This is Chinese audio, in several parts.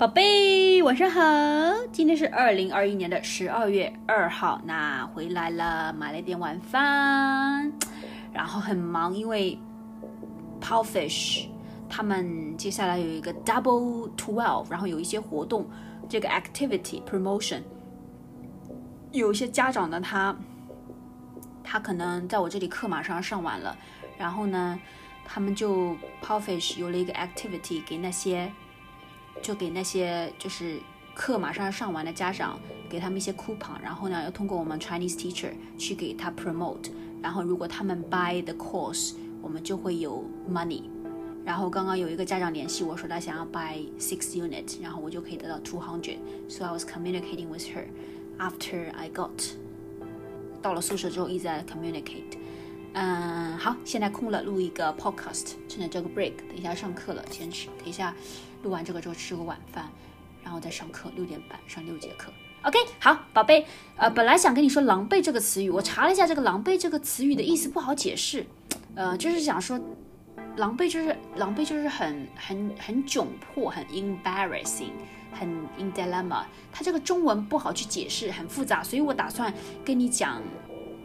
宝贝，晚上好！今天是二零二一年的十二月二号，那回来了，买了点晚饭，然后很忙，因为 Powfish 他们接下来有一个 Double Twelve，然后有一些活动，这个 Activity Promotion，有一些家长呢，他他可能在我这里课马上上完了，然后呢，他们就 Powfish 有了一个 Activity 给那些。就给那些就是课马上要上完的家长，给他们一些 coupon，然后呢，要通过我们 Chinese teacher 去给他 promote，然后如果他们 buy the course，我们就会有 money。然后刚刚有一个家长联系我说他想要 buy six unit，然后我就可以得到 two hundred。So I was communicating with her after I got 到了宿舍之后一直在 communicate。嗯，好，现在空了，录一个 podcast，趁着这个 break，等一下上课了，先去，等一下录完这个之后吃个晚饭，然后再上课，六点半上六节课。OK，好，宝贝，呃，本来想跟你说“狼狈”这个词语，我查了一下，这个“狼狈”这个词语的意思不好解释，呃，就是想说，狼狈就是狼狈就是很很很窘迫，很 embarrassing，很 in dilemma，它这个中文不好去解释，很复杂，所以我打算跟你讲。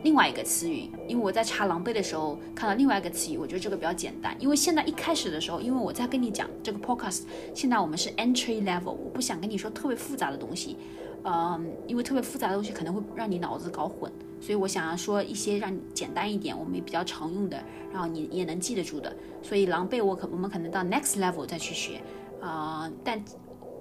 另外一个词语，因为我在查狼狈的时候看到另外一个词语，我觉得这个比较简单。因为现在一开始的时候，因为我在跟你讲这个 podcast，现在我们是 entry level，我不想跟你说特别复杂的东西，嗯，因为特别复杂的东西可能会让你脑子搞混，所以我想要说一些让你简单一点，我们也比较常用的，然后你也能记得住的。所以狼狈我可我们可能到 next level 再去学，啊，但。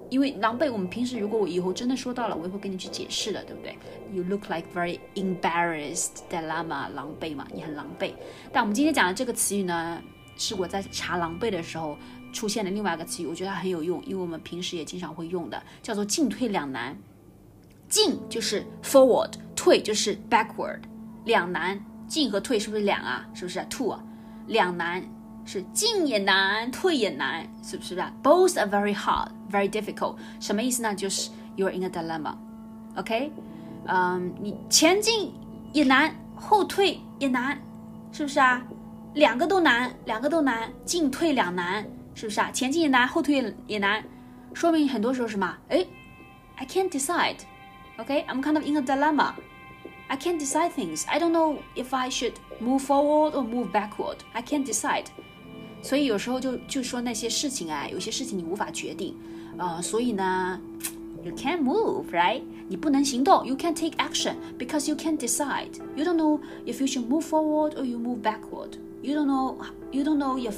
因为狼狈，我们平时如果我以后真的说到了，我也会跟你去解释的，对不对？You look like very embarrassed, dilemma，狼狈嘛，你很狼狈。但我们今天讲的这个词语呢，是我在查狼狈的时候出现的另外一个词语，我觉得它很有用，因为我们平时也经常会用的，叫做进退两难。进就是 forward，退就是 backward，两难，进和退是不是两啊？是不是 two 啊？两难。是进也难，退也难，是不是的？Both are very hard, very difficult。什么意思呢？就是 you're in a dilemma，OK？嗯，你前进也难，后退也难，是不是啊？两个都难，两个都难，进退两难，是不是啊？前进也难，后退也难，说明很多时候什么？哎，I can't decide。OK，I'm kind of in a dilemma。I can't decide things. I don't know if I should move forward or move backward. I can't decide. 所以有时候就就说那些事情啊，有些事情你无法决定，呃，所以呢，you can't move, right？你不能行动，you can't take action because you can't decide. You don't know if you should move forward or you move backward. You don't know, you don't know if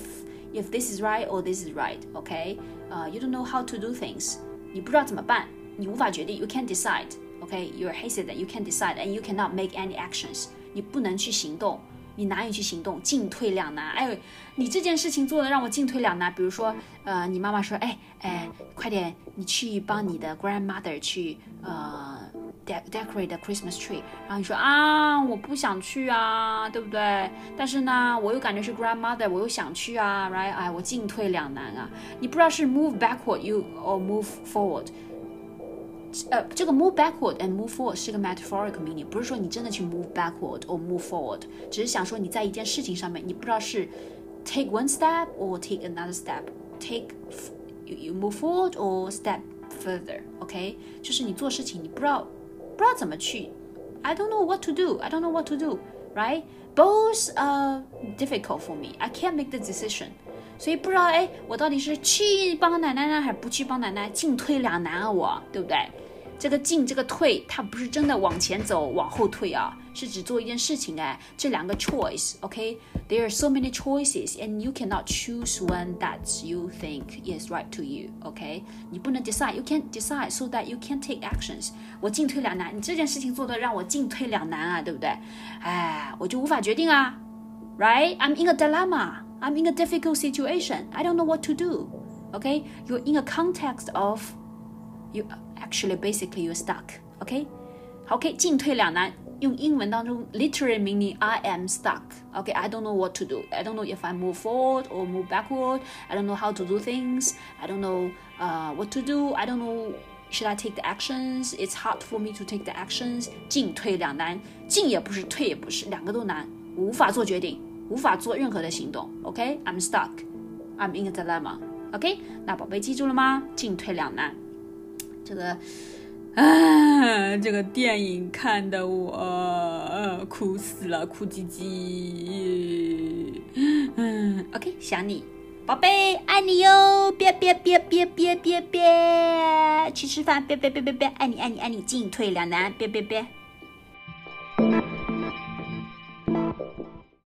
if this is right or this is right. Okay? 呃、uh,，you don't know how to do things. 你不知道怎么办，你无法决定，you can't decide. Okay? You're hesitant, you can't decide, and you cannot make any actions. 你不能去行动。 你难以去行动，进退两难。哎，你这件事情做的让我进退两难。比如说，呃，你妈妈说，哎哎，快点，你去帮你的 grandmother 去呃 decorate the Christmas tree。然后你说啊，我不想去啊，对不对？但是呢，我又感觉是 grandmother，我又想去啊，right？哎，我进退两难啊。你不知道是 move backward you or move forward。呃，这个 move backward and move forward 是个 metaphorical meaning，不是说你真的去 move backward or move forward，只是想说你在一件事情上面，你不知道是 take one step or take another step，take you you move forward or step further，OK，就是你做事情你不知道不知道怎么去，I don't know what to do，I don't know what to do，right？Both are difficult for me，I can't make the decision。 所以不知道哎，我到底是去帮奶奶呢，还是不去帮奶奶？进退两难啊，我对不对？这个进这个退，它不是真的往前走，往后退啊，是指做一件事情哎。这两个 choice，OK？There are so many choices，and you cannot choose one that you think is right to you，OK？你不能 decide，you can't decide so that you can take actions。我进退两难，你这件事情做的让我进退两难啊，对不对？哎，我就无法决定啊，right？I'm in a dilemma。I'm in a difficult situation. I don't know what to do. Okay? You're in a context of you actually basically you're stuck. Okay? Okay, 进退两难。用英文当中 literally meaning I am stuck. Okay, I don't know what to do. I don't know if I move forward or move backward. I don't know how to do things. I don't know uh, what to do. I don't know should I take the actions? It's hard for me to take the actions. 进退两难，进也不是，退也不是，两个都难，无法做决定。 无法做任何的行动。OK，I'm stuck，I'm in a dilemma。OK，那宝贝记住了吗？进退两难。这个啊，这个电影看的我、呃哭死了，哭唧唧。嗯，OK，想你，宝贝，爱你哟，别别别别别别别，去吃饭，别别别别别，爱你爱你爱你，进退两难，别别别。